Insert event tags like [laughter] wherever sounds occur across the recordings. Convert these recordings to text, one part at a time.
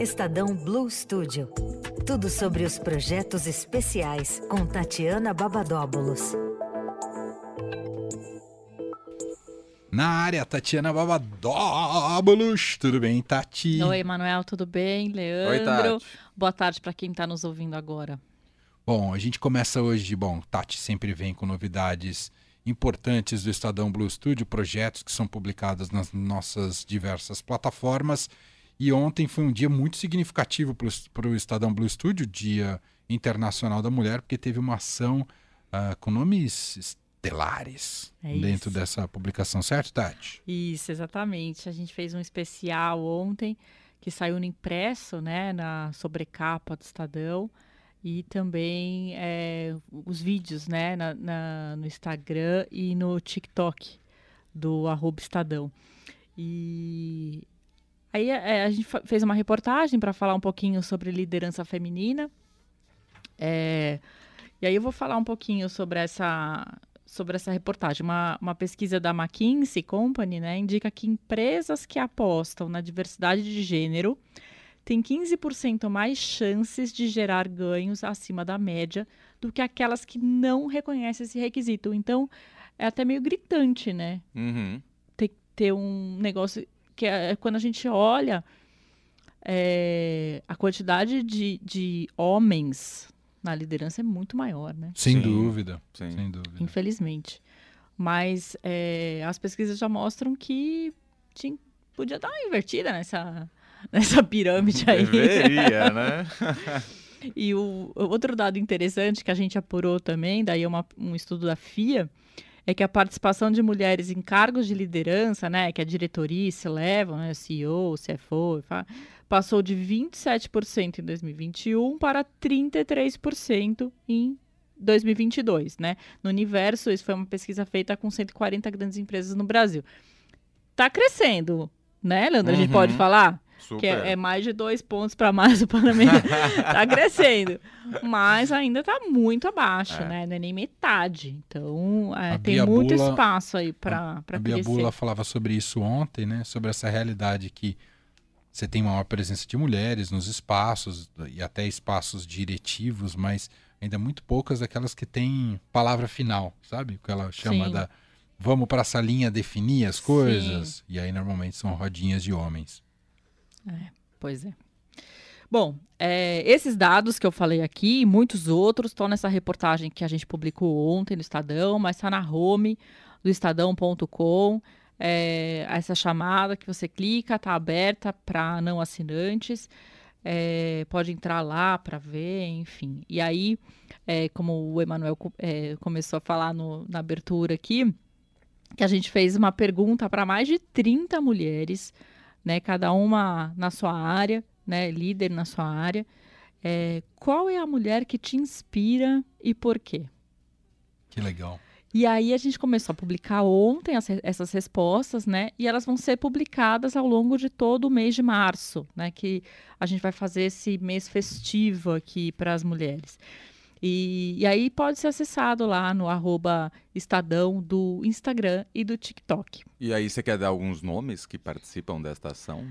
Estadão Blue Studio. Tudo sobre os projetos especiais com Tatiana Babadóbulos. Na área, Tatiana Babadóbulos. Tudo bem, Tati? Oi, Manuel, tudo bem? Leandro. Oi, Tati. Boa tarde para quem está nos ouvindo agora. Bom, a gente começa hoje. Bom, Tati sempre vem com novidades importantes do Estadão Blue Studio, projetos que são publicados nas nossas diversas plataformas. E ontem foi um dia muito significativo para o Estadão Blue Studio, Dia Internacional da Mulher, porque teve uma ação uh, com nomes estelares É dentro isso. dessa publicação, certo, Tati? Isso, exatamente. A gente fez um especial ontem que saiu no impresso, né, na sobrecapa do Estadão e também é, os vídeos, né, na, na- no Instagram e no TikTok do arroba Estadão. E aí é, a gente fez uma reportagem para falar um pouquinho sobre liderança feminina. É, e aí eu vou falar um pouquinho sobre essa sobre essa reportagem. Uma, uma pesquisa da McKinsey Company né, indica que empresas que apostam na diversidade de gênero têm 15% mais chances de gerar ganhos acima da média do que aquelas que não reconhecem esse requisito. Então, é até meio gritante, né? Uhum. Ter, ter um negócio que é quando a gente olha é, a quantidade de, de homens na liderança é muito maior, né? Sem Sim. dúvida. Sim. Sem dúvida. infelizmente. Mas é, as pesquisas já mostram que tinha- podia dar uma invertida nessa, [laughs] nessa pirâmide aí. Deveria, [laughs] né? E o, o outro dado interessante que a gente apurou também, daí é uma- um estudo da FIA, é que a participação de mulheres em cargos de liderança, né, que a diretoria se levam, né, CEO, CFO, passou de 27% em 2021 para 33% em 2022, né? No universo, isso foi uma pesquisa feita com 140 grandes empresas no Brasil. Tá crescendo, né, Leandro? A gente Uhum. pode falar? Super. Que é, é mais de dois pontos [laughs] para mais do Panamá. tá crescendo. Mas ainda tá muito abaixo, É. né? Não é nem metade. Então, é, A tem Bia muito Bula- espaço aí para A Bia crescer. Bula falava sobre isso ontem, né? Sobre essa realidade que você tem maior presença de mulheres nos espaços e até espaços diretivos, mas ainda muito poucas daquelas que têm palavra final, sabe? O que ela chama Sim. da vamos para essa linha definir as Sim. coisas. E aí normalmente são rodinhas de homens. Pois é. Bom, é, esses dados que eu falei aqui e muitos outros estão nessa reportagem que a gente publicou ontem no Estadão, mas está na home do estadão.com. É, essa chamada que você clica está aberta para não assinantes. É, pode entrar lá para ver, enfim. E aí, é, como o Emanuel é, começou a falar no- na abertura aqui, que a gente fez uma pergunta para mais de 30 mulheres né? Cada uma na sua área, né? Líder na sua área. É, qual é a mulher que te inspira e por quê? Que legal. E aí a gente começou a publicar ontem as essas respostas, né? E elas vão ser publicadas ao longo de todo o mês de março, né? Que a gente vai fazer esse mês festivo aqui para as mulheres. E, e aí pode ser acessado lá no arroba Estadão do Instagram e do TikTok. E aí, você quer dar alguns nomes que participam desta ação?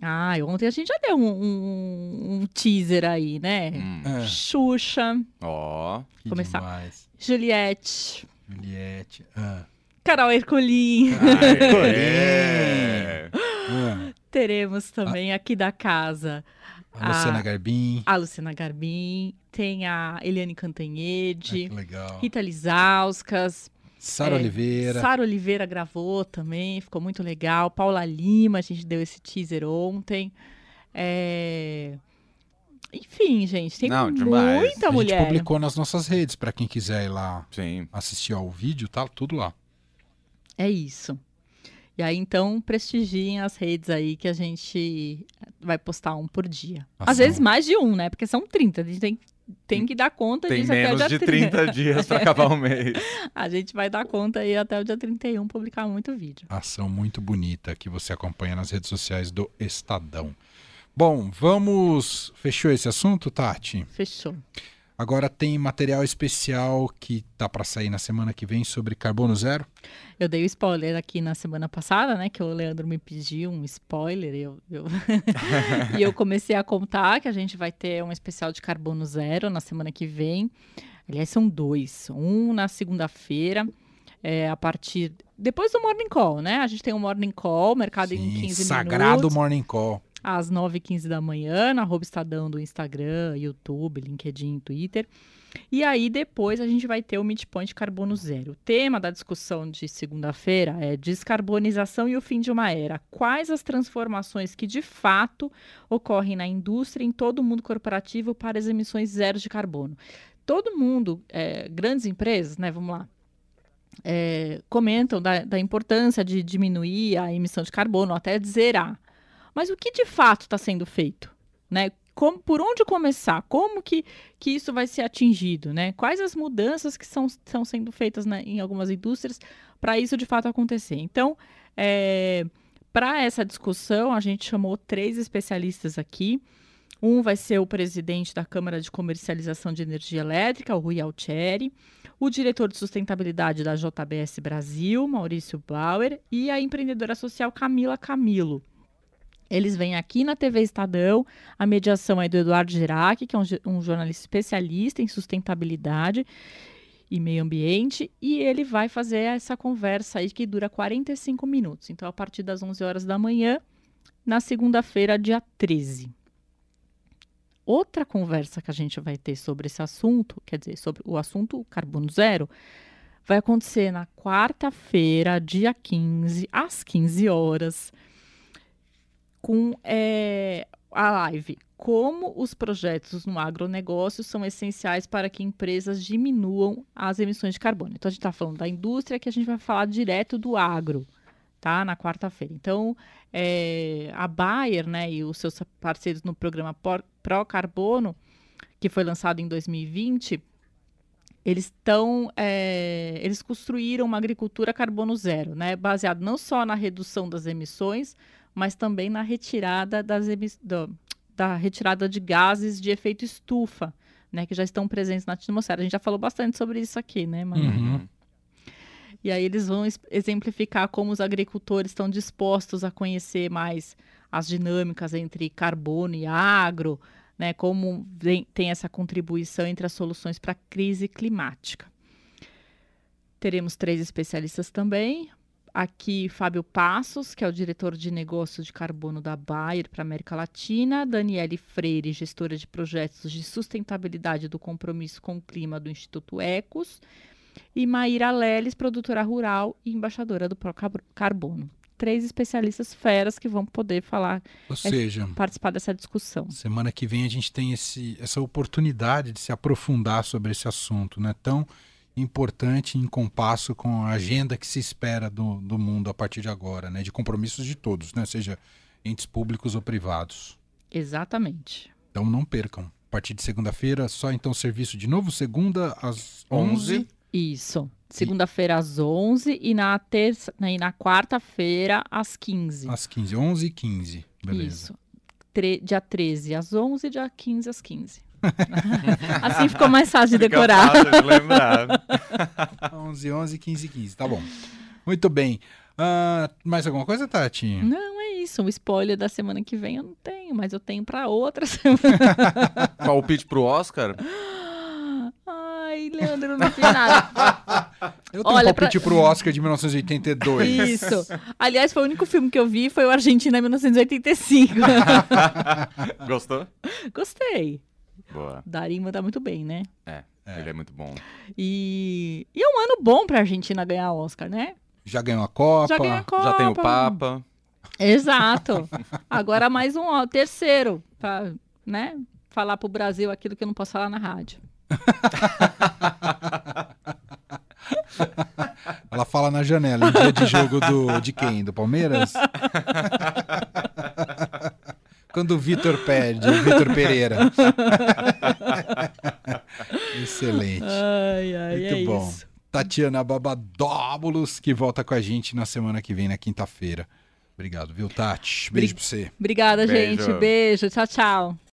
Ah, ontem a gente já deu um, um- um teaser aí, né? Hum. É, Xuxa, Ó, que Começar. demais. Juliette, Juliette. Ah, Carol Ercolim. é. ah, Teremos também aqui da casa a Luciana Ah, Garbim. a Luciana Garbim, tem a Eliane Ah, Cantanhede, que legal. Rita Lizauskas, Sara é, Oliveira. Sara Oliveira gravou também, ficou muito legal. Paula Lima, a gente deu esse teaser ontem. É, Enfim, gente, tem Não, demais. muita a gente mulher. publicou nas nossas redes para quem quiser ir lá Sim. assistir ao vídeo, tá tudo lá. É isso. E aí, então, prestigiem as redes aí que a gente vai postar um por dia. Às Ação. vezes mais de um, né? Porque são 30. A gente tem, tem que dar conta Tem disso até o menos dia de 30 dias para acabar o mês. [laughs] A gente vai dar conta aí até o dia 31 publicar muito vídeo. Ação muito bonita que você acompanha nas redes sociais do Estadão. Bom, vamos. Fechou esse assunto, Tati? Fechou. Agora tem material especial que tá para sair na semana que vem sobre carbono zero. Eu dei o spoiler aqui na semana passada, né? Que o Leandro me pediu um spoiler. Eu, eu... [laughs] e eu comecei a contar que a gente vai ter um especial de carbono zero na semana que vem. Aliás, são dois. Um na segunda-feira, é, a partir. Depois do Morning Call, né? A gente tem um Morning Call, mercado Sim, em 15 sagrado minutos. Morning Call. Às 9h15 da manhã, na arroba Estadão do Instagram, YouTube, LinkedIn, Twitter. E aí, depois, a gente vai ter o Midpoint Carbono Zero. O tema da discussão de segunda-feira é descarbonização e o fim de uma era. Quais as transformações que, de fato, ocorrem na indústria em todo o mundo corporativo para as emissões zero de carbono? Todo mundo, é, grandes empresas, né? Vamos lá. é, comentam da, da importância de diminuir a emissão de carbono, até de zerar. Mas o que de fato está sendo feito? Né? Como, por onde começar? Como que, que isso vai ser atingido? Né? Quais as mudanças que são, estão sendo feitas né, em algumas indústrias para isso de fato acontecer? Então, é, para essa discussão, a gente chamou três especialistas aqui. Um vai ser o presidente da Câmara de Comercialização de Energia Elétrica, o Rui Altieri, o diretor de sustentabilidade da JBS Brasil, Maurício Bauer, e a empreendedora social Camila Camilo. Eles vêm aqui na TV Estadão, a mediação é do Eduardo Gerac, que é um, um, jornalista especialista em sustentabilidade e meio ambiente, e ele vai fazer essa conversa aí que dura 45 minutos. Então, a partir das 11 horas da manhã, na segunda-feira, dia 13. Outra conversa que a gente vai ter sobre esse assunto, quer dizer, sobre o assunto carbono zero, vai acontecer na quarta-feira, dia 15, às 15 horas com é, a live Como os projetos no agronegócio são essenciais para que empresas diminuam as emissões de carbono. Então, a gente está falando da indústria, que a gente vai falar direto do agro, tá? Na quarta-feira. Então, é, a Bayer né, e os seus parceiros no programa Pro Carbono, que foi lançado em 2020, eles estão é, eles construíram uma agricultura carbono zero, né, baseado não só na redução das emissões, mas também na retirada das do, da retirada de gases de efeito estufa, né, que já estão presentes na atmosfera. A gente já falou bastante sobre isso aqui, né, Manu? Uhum. E aí eles vão exemplificar como os agricultores estão dispostos a conhecer mais as dinâmicas entre carbono e agro, né, como vem, tem essa contribuição entre as soluções para a crise climática. Teremos três especialistas também. Aqui, Fábio Passos, que é o diretor de negócios de carbono da Bayer para a América Latina, Daniele Freire, gestora de projetos de sustentabilidade do compromisso com o clima do Instituto Ecos, e Maíra Leles, produtora rural e embaixadora do Pro Carbono. Três especialistas feras que vão poder falar, Ou seja, é, participar dessa discussão. Semana que vem a gente tem esse, essa oportunidade de se aprofundar sobre esse assunto, né? Tão importante em compasso com a agenda que se espera do, do mundo a partir de agora, né? De compromissos de todos, né? Seja entes públicos ou privados. Exatamente. Então não percam. A partir de segunda-feira, só então serviço de novo, segunda às 11. Isso. Segunda-feira às 11 e na terça né, e na quarta-feira às 15. Às 15, 11 e 15. Beleza. Isso. Tre dia 13 às 11, dia 15 às 15. [laughs] assim [laughs] ficou mais fácil de Fica decorar. fácil de lembrar. 11, 11, 15, 15. Tá bom. Muito bem. Uh, mais alguma coisa, Tati? Não, é isso. O spoiler da semana que vem eu não tenho, mas eu tenho para outra [laughs] semana. Palpite pro Oscar? [gasps] Ai, Leandro, não fiz nada. Eu tenho Olha, um palpite pro Oscar de 1982. Isso. Aliás, foi o único filme que eu vi, foi o Argentina 1985. [laughs] Gostou? Gostei. Boa. Darim manda muito bem, né? É, É. ele é muito bom. E, e é um ano bom pra Argentina ganhar Oscar, né? Já ganhou a Copa. Já ganhou a Copa. Já tem o Papa. Exato. Agora mais um, ó, terceiro, pra, né? Falar pro Brasil aquilo que eu não posso falar na rádio. [laughs] Ela fala na janela, em dia de jogo do, de quem? Do Palmeiras? [laughs] Quando o Vitor perde, o Vitor Pereira. [laughs] Excelente. Ai, ai, Muito é bom. isso. Tatiana Babadóbulos, que volta com a gente na semana que vem, na quinta-feira. Obrigado, viu, Tati? Beijo pra você. Obrigada, Beijo. gente. Beijo. Tchau, tchau.